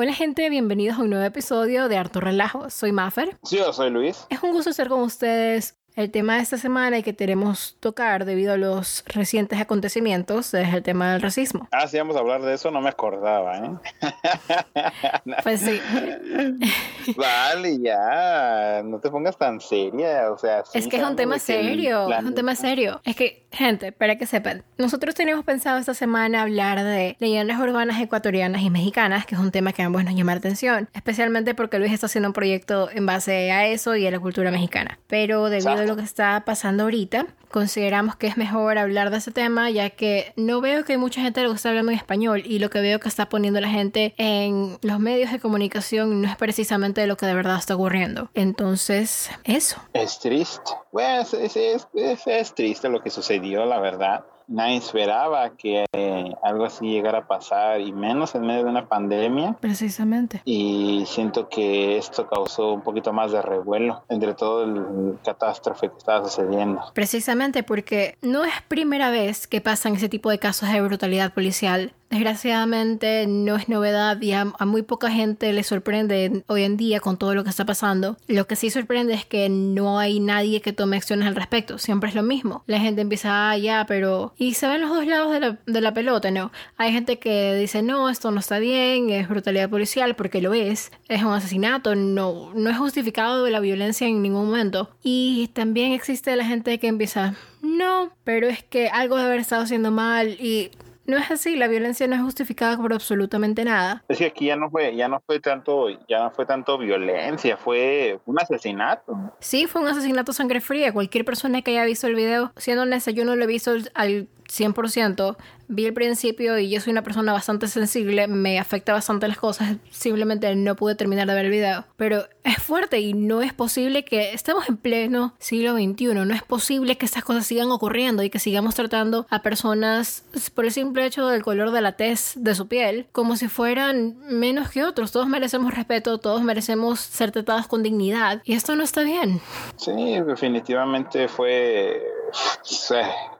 Hola gente, bienvenidos a un nuevo episodio de Harto Relajo. Soy Maffer. Sí, yo soy Luis. Es un gusto estar con ustedes el tema de esta semana y que queremos tocar debido a los recientes acontecimientos es el tema del racismo. Ah, sí, vamos a hablar de eso, no me acordaba, ¿eh? Pues sí. vale, ya, no te pongas tan seria, o sea... es que es un tema serio, es un tema serio. Es que, gente, para que sepan, nosotros teníamos pensado esta semana hablar de leyendas urbanas ecuatorianas y mexicanas, que es un tema que ambos nos llama la atención, especialmente porque Luis está haciendo un proyecto en base a eso y a la cultura mexicana. Pero debido a lo que está pasando ahorita, consideramos que es mejor hablar de ese tema, ya que no veo que mucha gente lo esté hablando en español y lo que veo que está poniendo la gente en los medios de comunicación no es precisamente lo que de verdad está ocurriendo. Entonces, eso. Es triste. Pues es, es, es triste lo que sucedió, la verdad nadie esperaba que eh, algo así llegara a pasar y menos en medio de una pandemia. Precisamente. Y siento que esto causó un poquito más de revuelo entre todo el catástrofe que estaba sucediendo. Precisamente porque no es primera vez que pasan ese tipo de casos de brutalidad policial Desgraciadamente no es novedad y a, muy poca gente le sorprende hoy en día con todo lo que está pasando. Lo que sí sorprende es que no hay nadie que tome acciones al respecto. Siempre es lo mismo. La gente empieza, ah, ya, pero... Y se ven los dos lados de la, de la pelota, ¿no? Hay gente que dice, no, esto no está bien, es brutalidad policial, porque lo es. Es un asesinato, no, no es justificado la violencia en ningún momento. Y también existe la gente que empieza, no, pero es que algo debe haber estado haciendo mal y no es así, la violencia no es justificada por absolutamente nada. Es que aquí ya no fue, ya no fue tanto, ya no fue tanto violencia, fue un asesinato. Sí, fue un asesinato sangre fría. Cualquier persona que haya visto el video, siendo honesta, yo no lo he visto al 100%, vi el principio y yo soy una persona bastante sensible, me afecta bastante las cosas, simplemente no pude terminar de ver el video. Pero es fuerte y no es posible que estemos en pleno siglo XXI, no es posible que estas cosas sigan ocurriendo y que sigamos tratando a personas por el simple hecho del color de la tez de su piel como si fueran menos que otros. Todos merecemos respeto, todos merecemos ser tratados con dignidad y esto no está bien. Sí, definitivamente fue...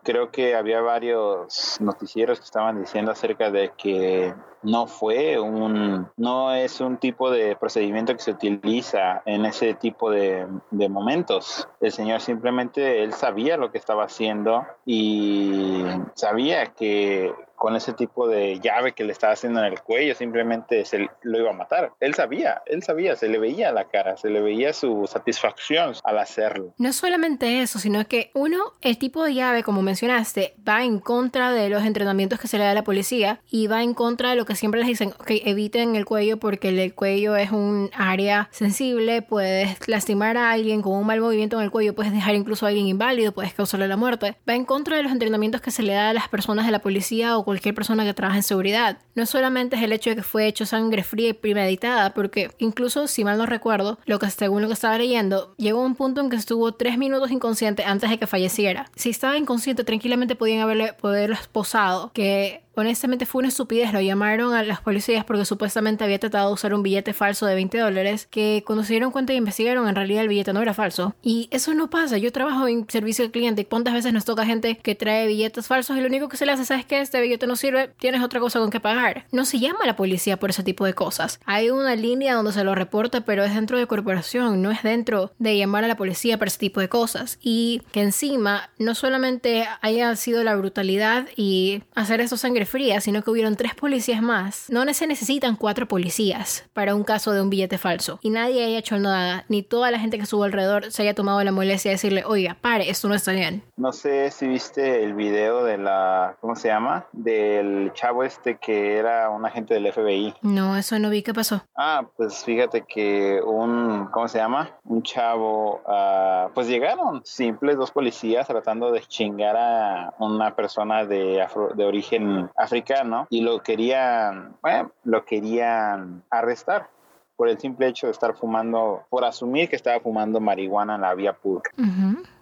Creo que había varios noticieros que estaban diciendo acerca de que no fue un, no es un tipo de procedimiento que se utiliza en ese tipo de, momentos. El Señor simplemente, él sabía lo que estaba haciendo y sabía que con ese tipo de llave que le estaba haciendo en el cuello, simplemente se lo iba a matar. Él sabía, él sabía, se le veía la cara, se le veía su satisfacción al hacerlo. No solamente eso, sino que uno, el tipo de llave, como mencionaste, va en contra de los entrenamientos que se le da a la policía y va en contra de lo que siempre les dicen, ok, eviten el cuello porque el cuello es un área sensible, puedes lastimar a alguien con un mal movimiento en el cuello, puedes dejar incluso a alguien inválido, puedes causarle la muerte. Va en contra de los entrenamientos que se le da a las personas de la policía o cualquier persona que trabaja en seguridad. No solamente es el hecho de que fue hecho sangre fría y premeditada, porque incluso, si mal no recuerdo, lo que según lo que estaba leyendo, llegó a un punto en que estuvo tres minutos inconsciente antes de que falleciera. Si estaba inconsciente, tranquilamente podían haberle poderlo esposado, que Honestamente fue una estupidez, lo llamaron a las policías porque supuestamente había tratado de usar un billete falso de 20 dólares, que cuando se dieron cuenta y investigaron en realidad el billete no era falso. Y eso no pasa, yo trabajo en servicio al cliente, ¿cuántas veces nos toca gente que trae billetes falsos y lo único que se le hace, ¿sabes que Este billete no sirve, tienes otra cosa con que pagar. No se llama a la policía por ese tipo de cosas. Hay una línea donde se lo reporta, pero es dentro de corporación, no es dentro de llamar a la policía para ese tipo de cosas. Y que encima no solamente haya sido la brutalidad y hacer eso sangre fría, sino que hubieron tres policías más. No se necesitan cuatro policías para un caso de un billete falso. Y nadie haya hecho nada, ni toda la gente que estuvo alrededor se haya tomado la molestia de decirle, oiga, pare, esto no está bien. No sé si viste el video de la, ¿cómo se llama? Del chavo este que era un agente del FBI. No, eso no vi, ¿qué pasó? Ah, pues fíjate que un, ¿cómo se llama? Un chavo, uh, pues llegaron simples dos policías tratando de chingar a una persona de, afro, de origen africano y lo querían, bueno, lo querían arrestar por el simple hecho de estar fumando, por asumir que estaba fumando marihuana en la vía pública.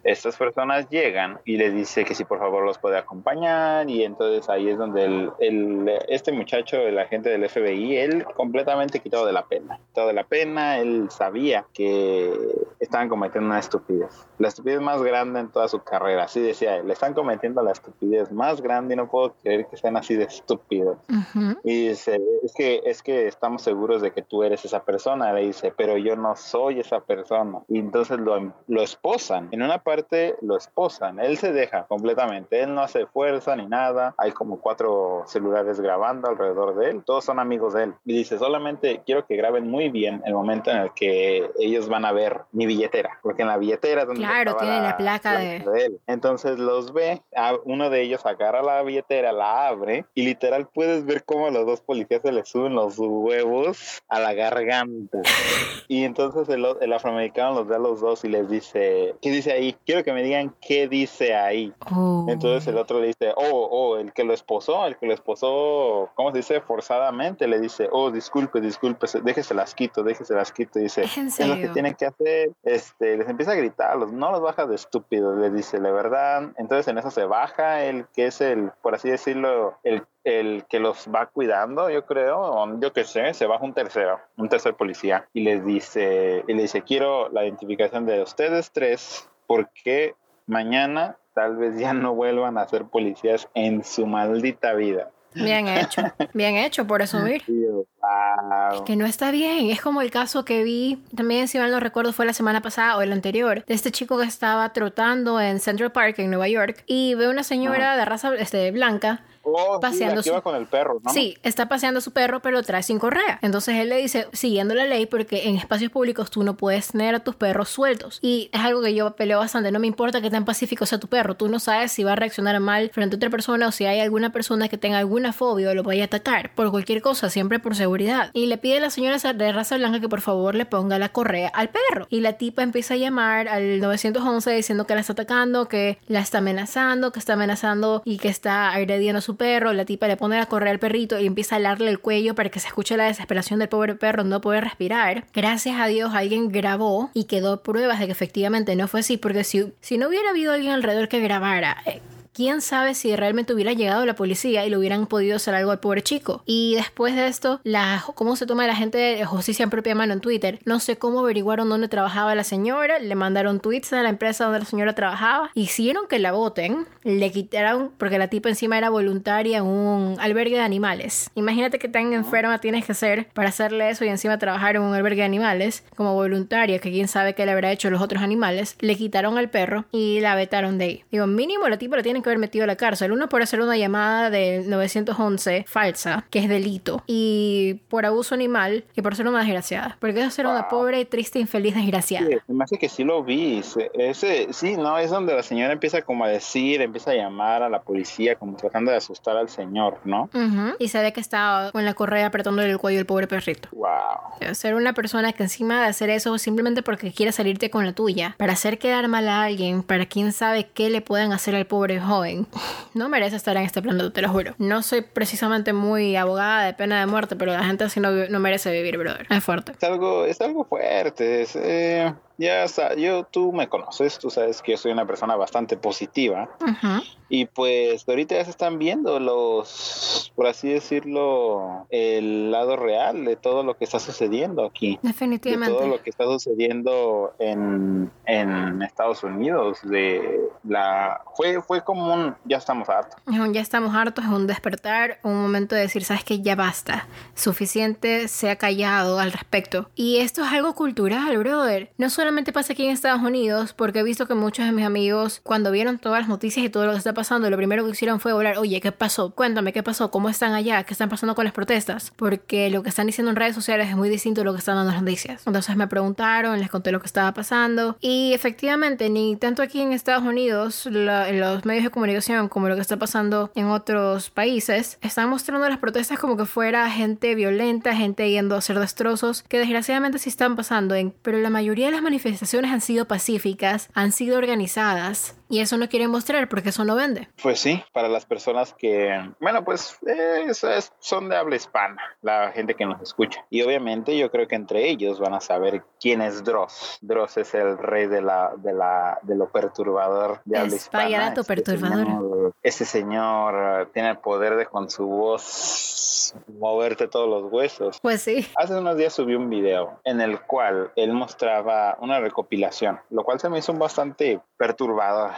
Estas personas llegan y le dice que si por favor los puede acompañar y entonces ahí es donde el, el, este muchacho, el agente del FBI, él completamente quitado de la pena, quitado de la pena, él sabía que estaban cometiendo una estupidez, la estupidez más grande en toda su carrera, así decía él, le están cometiendo la estupidez más grande y no puedo creer que sean así de estúpidos. Y dice, es que, es que estamos seguros de que tú eres esa persona, le dice, pero yo no soy esa persona. Y entonces lo, lo esposan, en una parte lo esposan, él se deja completamente, él no hace fuerza ni nada, hay como cuatro celulares grabando alrededor de él, todos son amigos de él. Y dice, solamente quiero que graben muy bien el momento en el que ellos van a ver mi billetera, porque en la billetera donde claro, tiene la, placa de... él. Entonces los ve, uno de ellos agarra la billetera, la abre y literal puedes ver cómo los dos policías se le suben los huevos a la garganta. Y entonces el, el afroamericano los ve a los dos y les dice, ¿qué dice ahí? Quiero que me digan qué dice ahí. Oh. Entonces el otro le dice, oh, oh, el que lo esposó, el que lo esposó, ¿cómo se dice? Forzadamente le dice, oh, disculpe, disculpe, déjese las quito, déjese las quito. Dice, ¿Es, lo que tienen que hacer. Este, les empieza a gritar, no los baja de estúpidos, le dice, la verdad. Entonces en eso se baja el que es el, por así decirlo, el el que los va cuidando, yo creo, yo qué sé, se baja un tercero, un tercer policía y les dice, y le dice, quiero la identificación de ustedes tres porque mañana tal vez ya no vuelvan a ser policías en su maldita vida. Bien hecho, bien hecho por asumir. Que no está bien. Es como el caso que vi, también si mal no recuerdo fue la semana pasada o el anterior, de este chico que estaba trotando en Central Park en Nueva York y ve una señora de raza este, blanca Oh, paseando sí, con el perro, ¿no? Sí, está paseando su perro, pero trae sin correa. Entonces él le dice, siguiendo la ley, porque en espacios públicos tú no puedes tener a tus perros sueltos. Y es algo que yo peleo bastante. No me importa que tan pacífico sea tu perro. Tú no sabes si va a reaccionar mal frente a otra persona o si hay alguna persona que tenga alguna fobia o lo vaya a atacar. Por cualquier cosa, siempre por seguridad. Y le pide a la señora de raza blanca que por favor le ponga la correa al perro. Y la tipa empieza a llamar al 911 diciendo que la está atacando, que la está amenazando, que está amenazando y que está agrediendo a su perro, la tipa le pone a correr al perrito y empieza a alarle el cuello para que se escuche la desesperación del pobre perro, no puede respirar. Gracias a Dios alguien grabó y quedó pruebas de que efectivamente no fue así, porque si, si no hubiera habido alguien alrededor que grabara, eh, quién sabe si realmente hubiera llegado la policía y le hubieran podido hacer algo al pobre chico. Y después de esto, la, cómo se toma la gente de justicia en propia mano en Twitter. No sé cómo averiguaron dónde trabajaba la señora, le mandaron tweets a la empresa donde la señora trabajaba, hicieron que la voten, le quitaron, porque la tipa encima era voluntaria en un albergue de animales. Imagínate que tan enferma tienes que ser para hacerle eso y encima trabajar en un albergue de animales como voluntaria, que quién sabe qué le habrá hecho los otros animales. Le quitaron al perro y la vetaron de ahí. Digo, mínimo la tipa la tienen que haber metido a la cárcel. Uno por hacer una llamada de 911 falsa, que es delito, y por abuso animal, y por ser una desgraciada. Porque es ser una pobre, triste, infeliz desgraciada. Sí, me hace que sí lo vi. Ese, sí, no, es donde la señora empieza como a decir, empieza a llamar a la policía, como tratando de asustar al señor, ¿no? Y se ve que está con la correa apretándole el cuello al pobre perrito. Wow. Ser una persona que encima de hacer eso simplemente porque quiere salirte con la tuya, para hacer quedar mal a alguien, para quién sabe qué le pueden hacer al pobre joven no merece estar en este plano, te lo juro. No soy precisamente muy abogada de pena de muerte, pero la gente así no, no merece vivir, brother. Es fuerte. Es algo, es algo fuerte. Es, eh, ya está, yo, tú me conoces, tú sabes que yo soy una persona bastante positiva. Y pues ahorita ya se están viendo los, por así decirlo, el lado real de todo lo que está sucediendo aquí. Definitivamente. De todo lo que está sucediendo en, en Estados Unidos. De la, fue, fue como un, ya estamos hartos. Ya estamos hartos, es un despertar, un momento de decir, sabes que ya basta. Suficiente se ha callado al respecto. Y esto es algo cultural, brother. No solo solamente pasa aquí en Estados Unidos, porque he visto que muchos de mis amigos, cuando vieron todas las noticias y todo lo que está pasando, lo primero que hicieron fue hablar, oye, ¿qué pasó? Cuéntame, ¿qué pasó? ¿Cómo están allá? ¿Qué están pasando con las protestas? Porque lo que están diciendo en redes sociales es muy distinto a lo que están dando las noticias. Entonces me preguntaron, les conté lo que estaba pasando y efectivamente, ni tanto aquí en Estados Unidos, los medios de comunicación como lo que está pasando en otros países, están mostrando las protestas como que fuera gente violenta, gente yendo a hacer destrozos, que desgraciadamente sí están pasando, en, pero la mayoría de las manifestaciones manifestaciones han sido pacíficas, han sido organizadas Y eso no quieren mostrar porque eso no vende. Pues sí, para las personas que, bueno, pues eh, son de habla hispana, la gente que nos escucha. Y obviamente yo creo que entre ellos van a saber quién es Dross. Dross es el rey de la de la de lo perturbador de habla hispana. dato este perturbador. ese señor eh, tiene el poder de con su voz moverte todos los huesos. Pues sí. Hace unos días subí un video en el cual él mostraba una recopilación, lo cual se me hizo bastante perturbador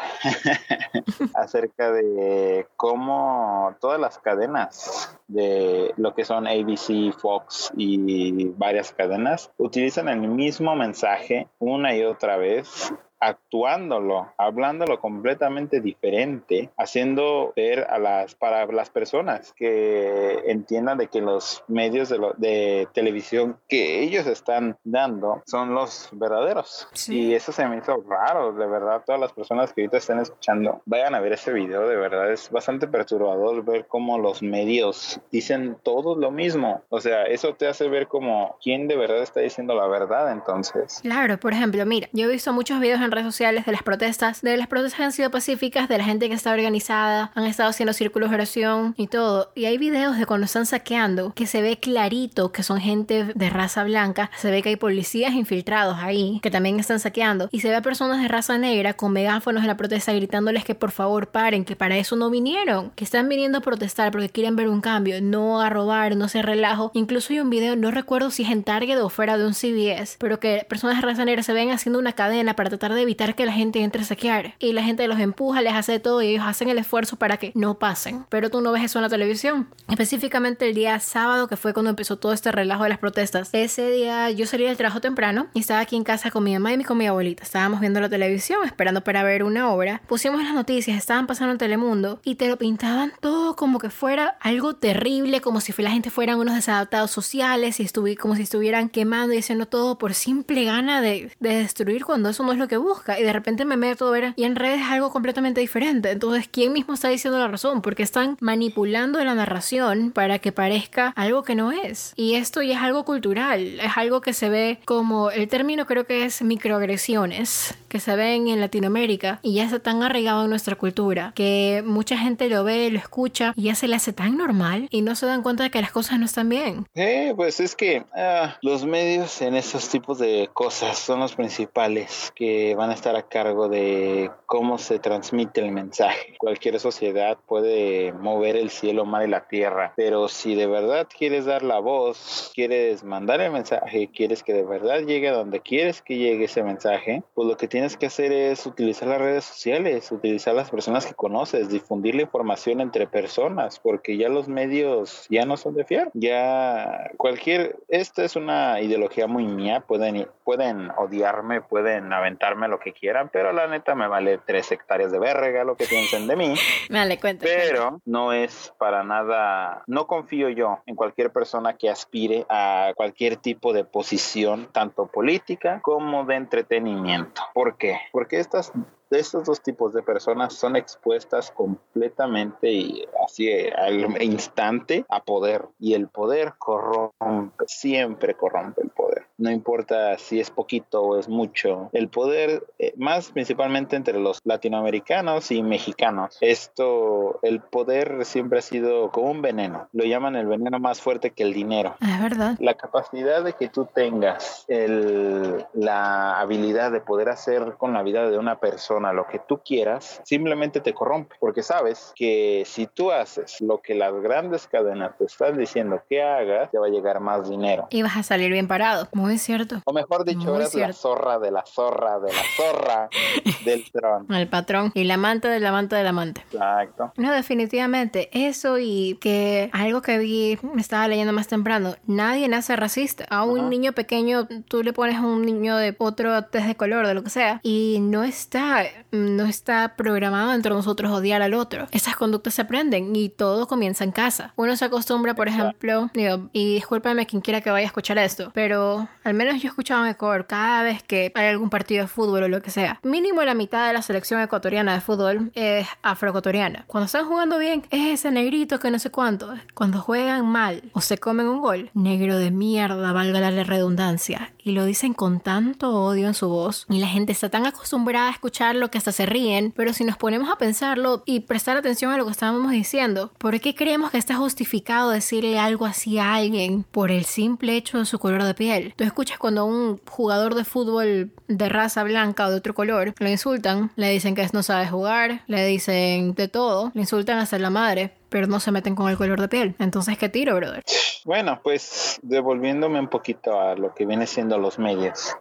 acerca de cómo todas las cadenas de lo que son ABC, Fox y varias cadenas utilizan el mismo mensaje una y otra vez actuándolo, hablándolo completamente diferente, haciendo ver a las para las personas que entiendan de que los medios de, de televisión que ellos están dando son los verdaderos. Y eso se me hizo raro, de verdad, todas las personas que ahorita estén escuchando, vayan a ver ese video, de verdad es bastante perturbador ver cómo los medios dicen todo lo mismo. O sea, eso te hace ver como quién de verdad está diciendo la verdad entonces. Claro, por ejemplo, mira, yo he visto muchos videos en redes sociales de las protestas, de las protestas han sido pacíficas, de la gente que está organizada, han estado haciendo círculos de oración y todo. Y hay videos de cuando están saqueando que se ve clarito que son gente de raza blanca, se ve que hay policías infiltrados ahí que también están saqueando y se ve a personas de raza negra con megáfonos en la protesta gritándoles que por favor paren, que para eso no vinieron, que están viniendo a protestar porque quieren ver un cambio, no a robar, no se relajo. Incluso hay un video, no recuerdo si es en Target o fuera de un CBS, pero que personas de raza negra se ven haciendo una cadena para tratar de evitar que la gente entre a saquear. Y la gente los empuja, les hace todo y ellos hacen el esfuerzo para que no pasen. Pero tú no ves eso en la televisión. Específicamente el día sábado, que fue cuando empezó todo este relajo de las protestas. Ese día yo salí del trabajo temprano y estaba aquí en casa con mi mamá y con mi abuelita. Estábamos viendo la televisión, esperando para ver una obra. Pusimos las noticias, estaban pasando en Telemundo y te lo pintaban todo como que fuera algo terrible, como si la gente fueran unos desadaptados sociales y como si estuvieran quemando y haciendo todo por simple gana de, de destruir cuando eso no es lo que busca. Y de repente me meto a ver y en redes es algo completamente diferente. Entonces, ¿quién mismo está diciendo la razón? Porque están manipulando la narración para que parezca algo que no es. Y esto ya es algo cultural, es algo que se ve como, el término creo que es microagresiones, que se ven en Latinoamérica y ya está tan arraigado en nuestra cultura que mucha gente lo ve, lo escucha y ya se le hace tan normal y no se dan cuenta de que las cosas no están bien. Eh, pues es que ah, los medios en esos tipos de cosas son los principales que van a estar a cargo de cómo se transmite el mensaje. Cualquier sociedad puede mover el cielo, mar y la tierra, pero si de verdad quieres dar la voz, quieres mandar el mensaje, quieres que de verdad llegue a donde quieres que llegue ese mensaje, pues lo que tienes que hacer es utilizar las redes sociales, utilizar las personas que conoces, difundir la información entre personas, porque ya los medios ya no son de fiar. Ya cualquier, esta es una ideología muy mía, pueden, pueden odiarme, pueden aventarme lo que quieran, pero la neta me vale tres hectáreas de verga lo que piensen de mí. Vale, cuenta. Pero no es para nada, no confío yo en cualquier persona que aspire a cualquier tipo de posición, tanto política como de entretenimiento. ¿Por qué? Porque estas estos dos tipos de personas son expuestas completamente y así al instante a poder y el poder corrompe, siempre corrompe el poder. No importa si es poquito o es mucho. El poder, eh, más principalmente entre los latinoamericanos y mexicanos. Esto, el poder siempre ha sido como un veneno. Lo llaman el veneno más fuerte que el dinero. Ah, es verdad. La capacidad de que tú tengas el, la habilidad de poder hacer con la vida de una persona lo que tú quieras, simplemente te corrompe, porque sabes que si tú haces lo que las grandes cadenas te están diciendo que hagas, te va a llegar más dinero. Y vas a salir bien parado, muy cierto. O mejor dicho, eres la zorra de la zorra de la zorra del patrón. El patrón y la amante del amante del amante. Exacto. No, definitivamente, eso y que algo que vi, me estaba leyendo más temprano, nadie nace racista. A un niño pequeño, tú le pones a un niño de otro test de color, de lo que sea, y no está no está programado entre nosotros odiar al otro. Esas conductas se aprenden y todo comienza en casa. Uno se acostumbra, por ejemplo, y discúlpame quien quiera que vaya a escuchar esto, pero al menos yo he escuchado en Ecuador cada vez que hay algún partido de fútbol o lo que sea, mínimo la mitad de la selección ecuatoriana de fútbol es afroecuatoriana. Cuando están jugando bien, es ese negrito que no sé cuánto. Cuando juegan mal o se comen un gol, negro de mierda, valga la redundancia. Y lo dicen con tanto odio en su voz. Y la gente está tan acostumbrada a escucharlo que hasta se ríen. Pero si nos ponemos a pensarlo y prestar atención a lo que estábamos diciendo, ¿por qué creemos que está justificado decirle algo así a alguien por el simple hecho de su color de piel? Escuchas cuando un jugador de fútbol de raza blanca o de otro color lo insultan, le dicen que no sabe jugar, le dicen de todo, le insultan hasta la madre pero no se meten con el color de piel. Entonces, ¿qué tiro, brother? Bueno, pues devolviéndome un poquito a lo que viene siendo los medios.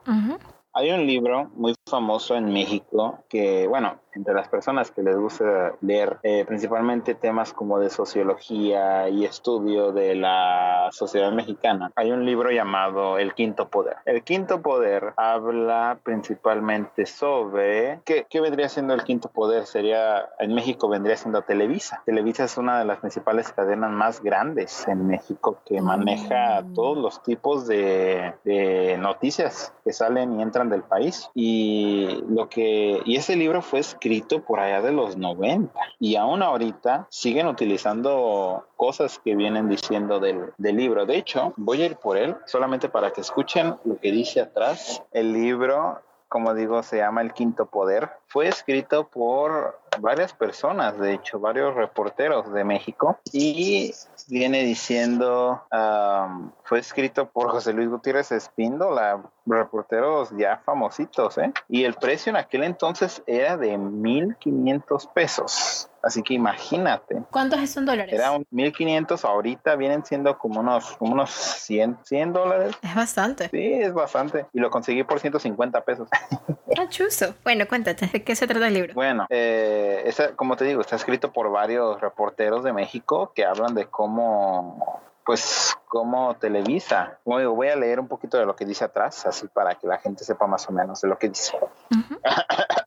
Hay un libro muy famoso en México que, bueno, entre las personas que les gusta leer eh, principalmente temas como de sociología y estudio de la sociedad mexicana, hay un libro llamado El Quinto Poder. El Quinto Poder habla principalmente sobre qué, qué vendría siendo el Quinto Poder. Sería, en México vendría siendo Televisa. Televisa es una de las principales cadenas más grandes en México que maneja mm. todos los tipos de, de noticias que salen y entran del país. Y lo que, y ese libro fue escrito por allá de los 90 y aún ahorita siguen utilizando cosas que vienen diciendo del, libro. De hecho, voy a ir por él solamente para que escuchen lo que dice atrás. El libro, como digo, se llama El Quinto Poder. Fue escrito por varias personas, de hecho, varios reporteros de México y viene diciendo, fue escrito por José Luis Gutiérrez Espíndola, reporteros ya famositos, ¿eh? Y el precio en aquel entonces era de 1.500 pesos. Así que imagínate. ¿Cuántos son dólares? Era un 1500, ahorita vienen siendo como unos, unos 100, 100 dólares. Es bastante. Sí, es bastante. Y lo conseguí por 150 pesos. Ah, chuso. Bueno, cuéntate, ¿de qué se trata el libro? Bueno, eh, esa, como te digo, está escrito por varios reporteros de México que hablan de cómo pues cómo Televisa. Como digo, voy a leer un poquito de lo que dice atrás, así para que la gente sepa más o menos de lo que dice.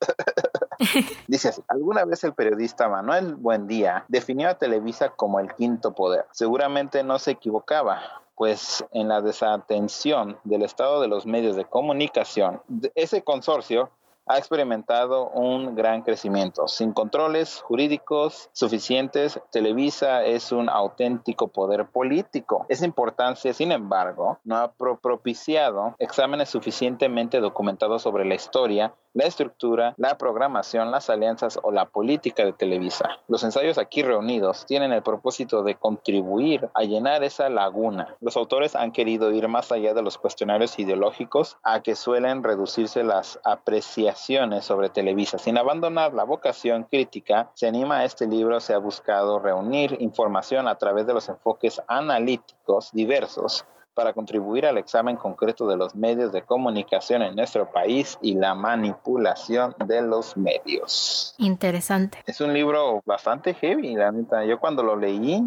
Dice así, alguna vez el periodista Manuel Buendía definió a Televisa como el quinto poder. Seguramente no se equivocaba, pues en la desatención del estado de los medios de comunicación, ese consorcio ha experimentado un gran crecimiento. Sin controles jurídicos suficientes, Televisa es un auténtico poder político. Esa importancia, sin embargo, no ha propiciado exámenes suficientemente documentados sobre la historia la estructura, la programación, las alianzas o la política de Televisa. Los ensayos aquí reunidos tienen el propósito de contribuir a llenar esa laguna. Los autores han querido ir más allá de los cuestionarios ideológicos a que suelen reducirse las apreciaciones sobre Televisa. Sin abandonar la vocación crítica, se anima a este libro, se ha buscado reunir información a través de los enfoques analíticos diversos para contribuir al examen concreto de los medios de comunicación en nuestro país y la manipulación de los medios. Interesante. Es un libro bastante heavy, la neta. Yo cuando lo leí,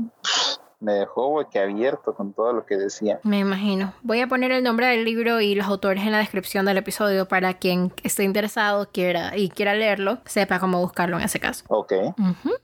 me dejó abierto con todo lo que decía. Me imagino. Voy a poner el nombre del libro y los autores en la descripción del episodio para quien esté interesado quiera y quiera leerlo, sepa cómo buscarlo en ese caso. Ok.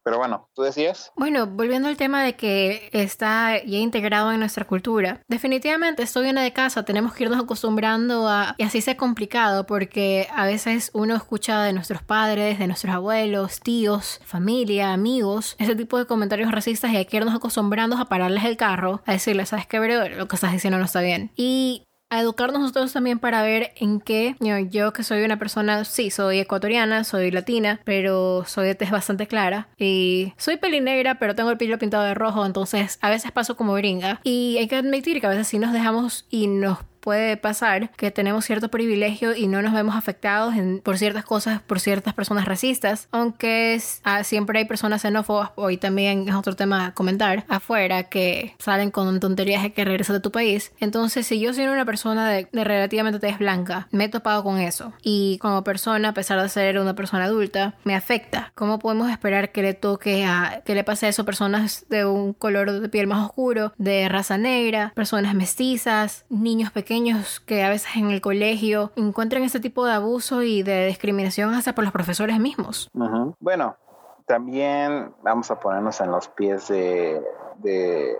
Pero bueno, ¿tú decías? Bueno, volviendo al tema de que está ya integrado en nuestra cultura, definitivamente estoy en de casa, tenemos que irnos acostumbrando a, y así sea complicado, porque a veces uno escucha de nuestros padres, de nuestros abuelos, tíos, familia, amigos, ese tipo de comentarios racistas y hay que irnos acostumbrando a pararles el carro, a decirles, ¿sabes qué, Lo que estás diciendo no está bien. Y a educarnos nosotros también para ver en qué yo, que soy una persona, sí, soy ecuatoriana, soy latina, pero soy de tez bastante clara y soy pelinegra, pero tengo el pelo pintado de rojo, entonces a veces paso como gringa y hay que admitir que a veces sí nos dejamos y nos puede pasar que tenemos cierto privilegio y no nos vemos afectados por ciertas cosas, por ciertas personas racistas, aunque ah, siempre hay personas xenófobas, hoy también es otro tema a comentar, afuera que salen con tonterías de que regresas de tu país. Entonces, si yo soy una persona de, relativamente tez blanca, me he topado con eso y como persona, a pesar de ser una persona adulta, me afecta. ¿Cómo podemos esperar que le toque a, que le pase a eso personas de un color de piel más oscuro, de raza negra, personas mestizas, niños pequeños? Que a veces en el colegio encuentran ese tipo de abuso y de discriminación hasta por los profesores mismos. Bueno, también vamos a ponernos en los pies de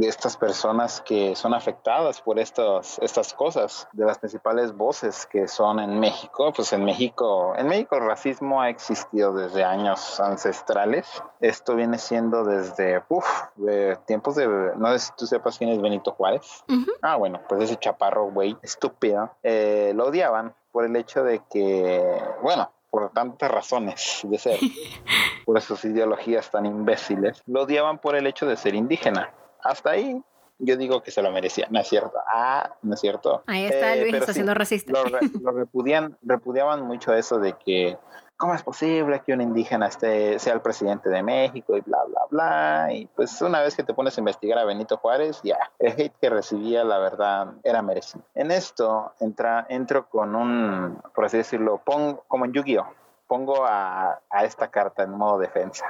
estas personas que son afectadas por estas, estas cosas, de las principales voces que son en México. Pues en México, en México el racismo ha existido desde años ancestrales. Esto viene siendo desde uf, de tiempos de, no sé si tú sepas quién es Benito Juárez. Ah, bueno, pues ese chaparro, güey, estúpido, eh, lo odiaban por el hecho de que, bueno, por tantas razones de ser, por sus ideologías tan imbéciles, lo odiaban por el hecho de ser indígena. Hasta ahí yo digo que se lo merecía, no es cierto. Ah, no es cierto. Ahí está eh, Luis, está siendo racista. Lo, repudian, repudiaban mucho eso de que ¿cómo es posible que un indígena esté, sea el presidente de México y bla, bla, bla? Y pues una vez que te pones a investigar a Benito Juárez, ya, el hate que recibía, la verdad, era merecido. En esto entra, entro con un, por así decirlo, pongo como en Yu-Gi-Oh! Pongo a, esta carta en modo defensa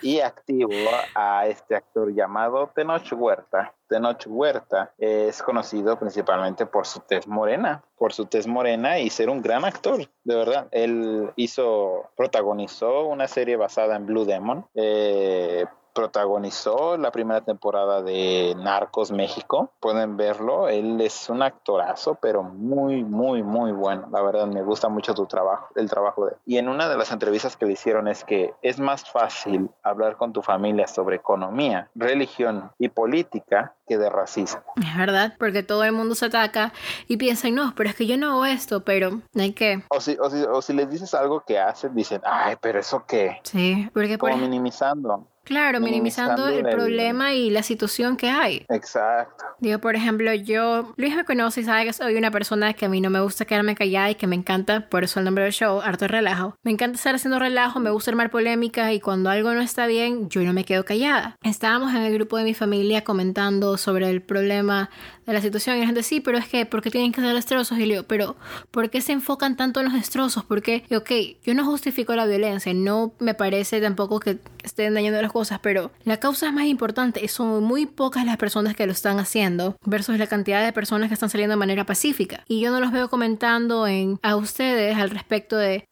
y activo a este actor llamado Tenoch Huerta. Tenoch Huerta es conocido principalmente por su tez morena, por su tez morena y ser un gran actor, de verdad. Él hizo, protagonizó una serie basada en Blue Demon, eh, protagonizó la primera temporada de Narcos México. Pueden verlo. Él es un actorazo, pero muy, muy, muy bueno. La verdad, me gusta mucho tu trabajo, el trabajo de él. Y en una de las entrevistas que le hicieron es que es más fácil hablar con tu familia sobre economía, religión y política que de racismo. Es verdad, porque todo el mundo se ataca y piensa, no, pero es que yo no hago esto, pero hay que... O si, o si, o si les dices algo que hacen, dicen, ay, pero eso qué. Sí, porque... Como minimizando. Claro, minimizando, el, problema y la situación que hay. Exacto. Digo, por ejemplo, yo, Luis me conoce y sabe que soy una persona que a mí no me gusta quedarme callada y que me encanta, por eso el nombre del show, harto relajo. Me encanta estar haciendo relajo, me gusta armar polémica y cuando algo no está bien, yo no me quedo callada. Estábamos en el grupo de mi familia comentando sobre el problema de la situación y la gente, sí, pero es que, ¿por qué tienen que ser destrozos? Y le digo, pero, ¿por qué se enfocan tanto en los destrozos? Porque, ok, yo no justifico la violencia, no me parece tampoco que estén dañando las cosas, pero la causa es más importante y son muy pocas las personas que lo están haciendo versus la cantidad de personas que están saliendo de manera pacífica. Y yo no los veo comentando en, a ustedes al respecto de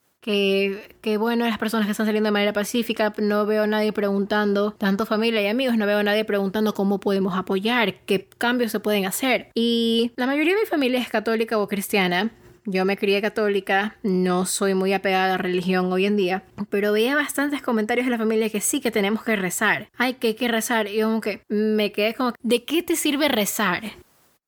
que, bueno, las personas que están saliendo de manera pacífica, no veo a nadie preguntando, tanto familia y amigos, no veo a nadie preguntando cómo podemos apoyar, qué cambios se pueden hacer. Y la mayoría de mi familia es católica o cristiana, yo me crié católica, no soy muy apegada a la religión hoy en día, pero veía bastantes comentarios de la familia que sí que tenemos que rezar. Hay que, que rezar. Y como que me quedé como, ¿de qué te sirve rezar?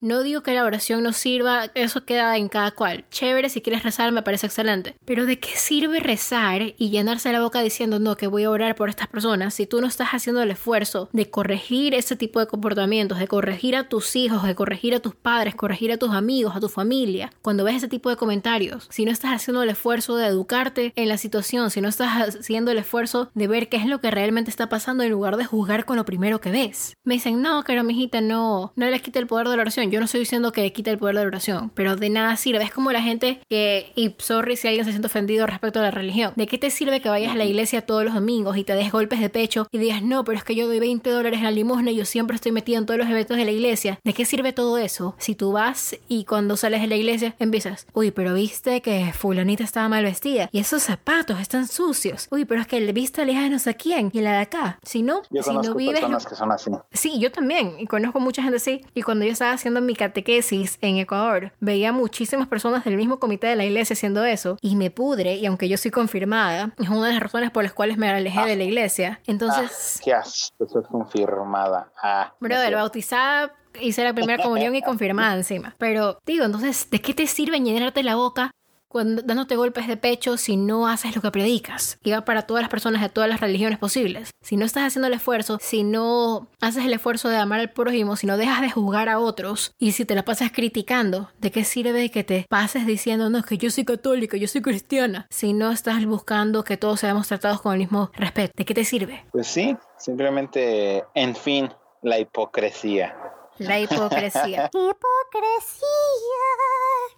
No digo que la oración no sirva, eso queda en cada cual. Chévere, si quieres rezar me parece excelente. Pero ¿de qué sirve rezar y llenarse la boca diciendo no, que voy a orar por estas personas si tú no estás haciendo el esfuerzo de corregir ese tipo de comportamientos, de corregir a tus hijos, de corregir a tus padres, corregir a tus amigos, a tu familia? Cuando ves ese tipo de comentarios, si no estás haciendo el esfuerzo de educarte en la situación, si no estás haciendo el esfuerzo de ver qué es lo que realmente está pasando en lugar de juzgar con lo primero que ves. Me dicen, no, pero mijita, no, no les quite el poder de la oración yo no estoy diciendo que quita el poder de la oración, pero de nada sirve. Es como la gente que, y sorry si alguien se siente ofendido respecto a la religión, ¿de qué te sirve que vayas a la iglesia todos los domingos y te des golpes de pecho y digas, no, pero es que yo doy 20 dólares en la limosna y yo siempre estoy metido en todos los eventos de la iglesia? ¿De qué sirve todo eso? Si tú vas y cuando sales de la iglesia empiezas, uy, pero viste que fulanita estaba mal vestida y esos zapatos están sucios. Uy, pero es que el vista le no sé quién y la de acá. Si no, yo si no vives... personas que son así. Sí, yo también. Y conozco mucha gente así. Y cuando yo estaba haciendo mi catequesis en Ecuador, veía muchísimas personas del mismo comité de la iglesia haciendo eso y me pudre, y aunque yo soy confirmada, es una de las razones por las cuales me alejé de la iglesia. Entonces... Ah, ¿Qué haces? Eso es confirmada. Ah, brother, bautizada hice la primera comunión y confirmada encima. Pero digo, entonces, ¿de qué te sirve llenarte la boca cuando, dándote golpes de pecho si no haces lo que predicas. Y va para todas las personas de todas las religiones posibles. Si no estás haciendo el esfuerzo, si no haces el esfuerzo de amar al prójimo, si no dejas de juzgar a otros y si te la pasas criticando, ¿de qué sirve que te pases diciendo, no, es que yo soy católica, yo soy cristiana? Si no estás buscando que todos seamos tratados con el mismo respeto, ¿de qué te sirve? Pues sí, simplemente, en fin, la hipocresía. La hipocresía. hipocresía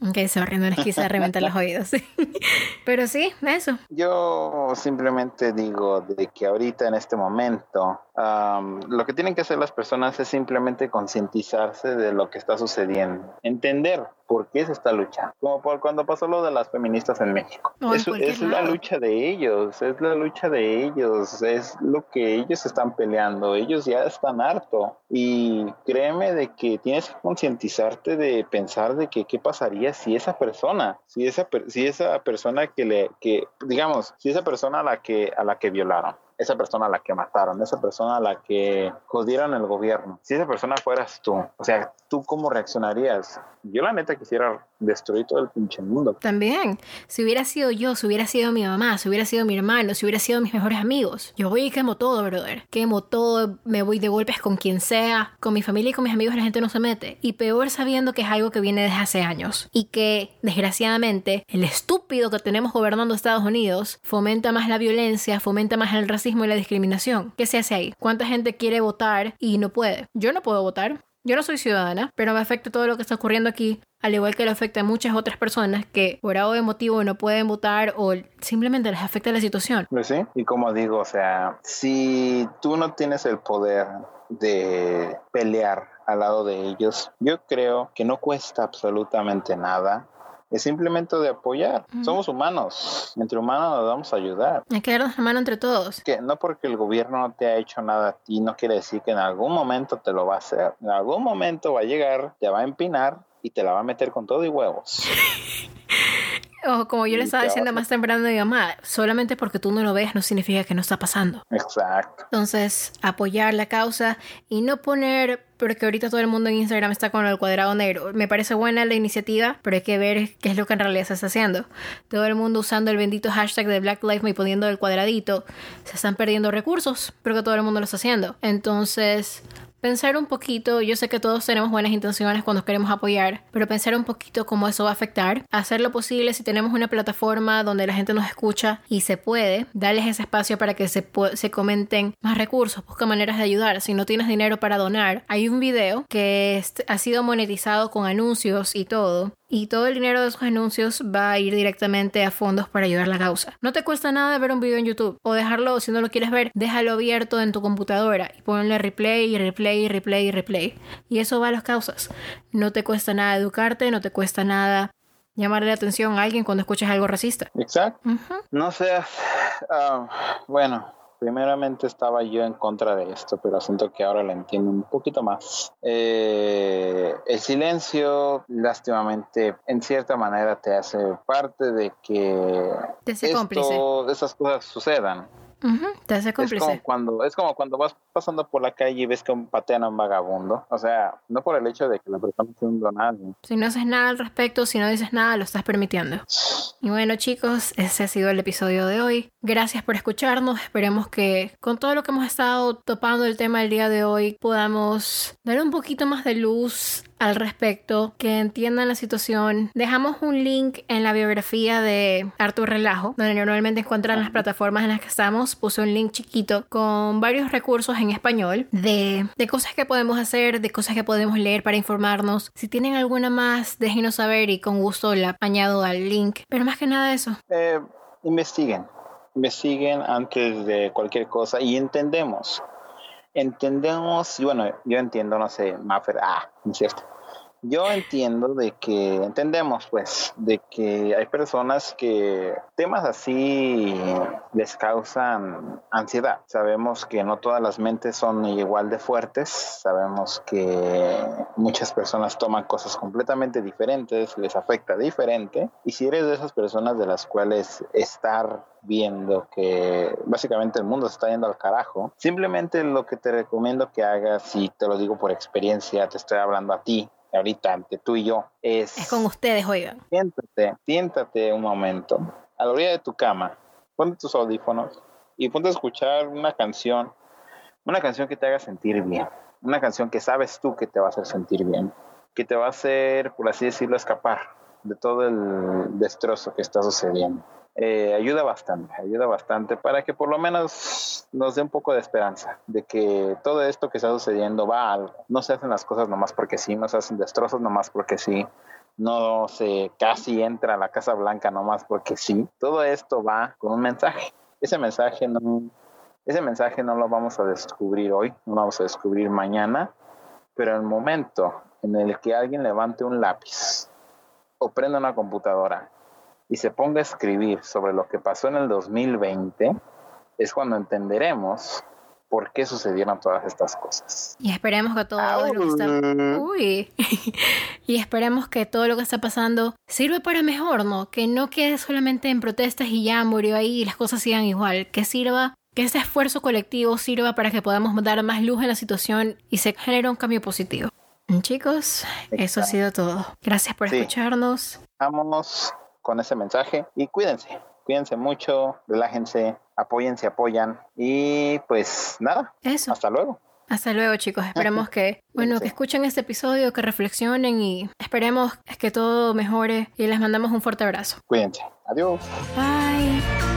Ok, sorry, no les quise reventar los oídos. Pero sí, eso. Yo simplemente digo de que ahorita en este momento lo que tienen que hacer las personas es simplemente concientizarse de lo que está sucediendo, entender por qué se está luchando, como por cuando pasó lo de las feministas en México. es, la lucha de ellos, es la lucha de ellos, es lo que ellos están peleando, ellos ya están harto y créeme de que tienes que concientizarte de pensar de que qué pasaría si esa persona, si esa, si esa persona que le, que digamos, si esa persona a la que, a la que violaron, esa persona a la que mataron, esa persona a la que jodieron el gobierno, si esa persona fueras tú, o sea, ¿tú cómo reaccionarías? Yo la neta quisiera destruir todo el pinche mundo. También, si hubiera sido yo, si hubiera sido mi mamá, si hubiera sido mi hermano, si hubiera sido mis mejores amigos, yo voy y quemo todo, brother. Quemo todo, me voy de golpes con quien sea, con mi familia y con mis amigos la gente no se mete. Y peor sabiendo que es algo que viene desde hace años. Y que, desgraciadamente, el estúpido que tenemos gobernando Estados Unidos fomenta más la violencia, fomenta más el racismo y la discriminación. ¿Qué se hace ahí? ¿Cuánta gente quiere votar y no puede? Yo no puedo votar. Yo no soy ciudadana, pero me afecta todo lo que está ocurriendo aquí, al igual que le afecta a muchas otras personas que por algo de motivo no pueden votar o simplemente les afecta la situación. Pues sí, y como digo, o sea, si tú no tienes el poder de pelear al lado de ellos, yo creo que no cuesta absolutamente nada es simplemente de apoyar. Somos humanos. Entre humanos nos vamos a ayudar. Hay que darnos la mano entre todos. Que no porque el gobierno no te ha hecho nada a ti, no quiere decir que en algún momento te lo va a hacer. En algún momento va a llegar, te va a empinar y te la va a meter con todo y huevos. O como yo le estaba diciendo más temprano a mi mamá, solamente porque tú no lo ves no significa que no está pasando. Exacto. Entonces, apoyar la causa y no poner, porque ahorita todo el mundo en Instagram está con el cuadrado negro. Me parece buena la iniciativa, pero hay que ver qué es lo que en realidad se está haciendo. Todo el mundo usando el bendito hashtag de Black Lives y poniendo el cuadradito. Se están perdiendo recursos, pero que todo el mundo lo está haciendo. Entonces, pensar un poquito, yo sé que todos tenemos buenas intenciones cuando queremos apoyar, pero pensar un poquito cómo eso va a afectar, hacer lo posible si tenemos una plataforma donde la gente nos escucha y se puede, darles ese espacio para que se, se comenten más recursos, busca maneras de ayudar. Si no tienes dinero para donar, hay un video que ha sido monetizado con anuncios y todo, y todo el dinero de esos anuncios va a ir directamente a fondos para ayudar a la causa. No te cuesta nada ver un video en YouTube o dejarlo, si no lo quieres ver, déjalo abierto en tu computadora y ponle replay y replay y replay y replay. Y eso va a las causas. No te cuesta nada educarte, no te cuesta nada llamarle la atención a alguien cuando escuchas algo racista. Exacto. No seas, ah, bueno, primeramente estaba yo en contra de esto, pero siento que ahora lo entiendo un poquito más. Eh, el silencio, lástimamente, en cierta manera te hace parte de que esas cosas sucedan. Te hace cómplice. Es como, cuando, es como cuando vas pasando por la calle y ves que patean a un vagabundo. O sea, no por el hecho de que la persona esté nadie. Si no haces nada al respecto, si no dices nada, lo estás permitiendo. Y bueno, chicos, ese ha sido el episodio de hoy. Gracias por escucharnos. Esperemos que con todo lo que hemos estado topando el tema del día de hoy, podamos dar un poquito más de luz al respecto, que entiendan la situación. Dejamos un link en la biografía de Artur Relajo, donde normalmente encuentran las plataformas en las que estamos. Puse un link chiquito con varios recursos en español de, de cosas que podemos hacer, de cosas que podemos leer para informarnos. Si tienen alguna más, déjenos saber y con gusto la añado al link. Pero más que nada eso. Eh, investiguen. Investiguen antes de cualquier cosa y entendemos entendemos, y bueno, yo entiendo, no sé, Maffer, ah, es cierto. Yo entiendo de que, entendemos pues, de que hay personas que temas así les causan ansiedad. Sabemos que no todas las mentes son igual de fuertes, sabemos que muchas personas toman cosas completamente diferentes, les afecta diferente. Y si eres de esas personas de las cuales estar viendo que básicamente el mundo se está yendo al carajo, simplemente lo que te recomiendo que hagas, y te lo digo por experiencia, te estoy hablando a ti, ahorita ante tú y yo es... Es con ustedes, oigan. Siéntate, siéntate un momento a la orilla de tu cama, ponte tus audífonos y ponte a escuchar una canción, una canción que te haga sentir bien, una canción que sabes tú que te va a hacer sentir bien, que te va a hacer, por así decirlo, escapar de todo el destrozo que está sucediendo. Eh, ayuda bastante, ayuda bastante para que por lo menos nos dé un poco de esperanza de que todo esto que está sucediendo va a. No se hacen las cosas nomás porque sí, no se hacen destrozos nomás porque sí. no se casi entra a la Casa Blanca nomás porque sí. Todo esto va con un mensaje. Ese mensaje ese mensaje no lo vamos a descubrir hoy, no lo vamos a descubrir mañana, pero el momento en el que alguien levante un lápiz o prenda una computadora y se ponga a escribir sobre lo que pasó en el 2020, es cuando entenderemos por qué sucedieron todas estas cosas. Y esperemos que todo lo que está... Uy. y esperemos que todo lo que está pasando sirva para mejor, ¿no? Que no quede solamente en protestas y ya murió ahí y las cosas sigan igual. Que sirva, que ese esfuerzo colectivo sirva para que podamos dar más luz en la situación y se genere un cambio positivo. Chicos, eso ha sido todo. Gracias por escucharnos. Vámonos con ese mensaje y cuídense. Cuídense mucho, relájense, apoyen si apoyan. Y pues nada. Eso. Hasta luego. Hasta luego, chicos. Esperemos que, bueno, que escuchen este episodio, que reflexionen y esperemos que todo mejore. Y les mandamos un fuerte abrazo. Cuídense. Adiós. Bye.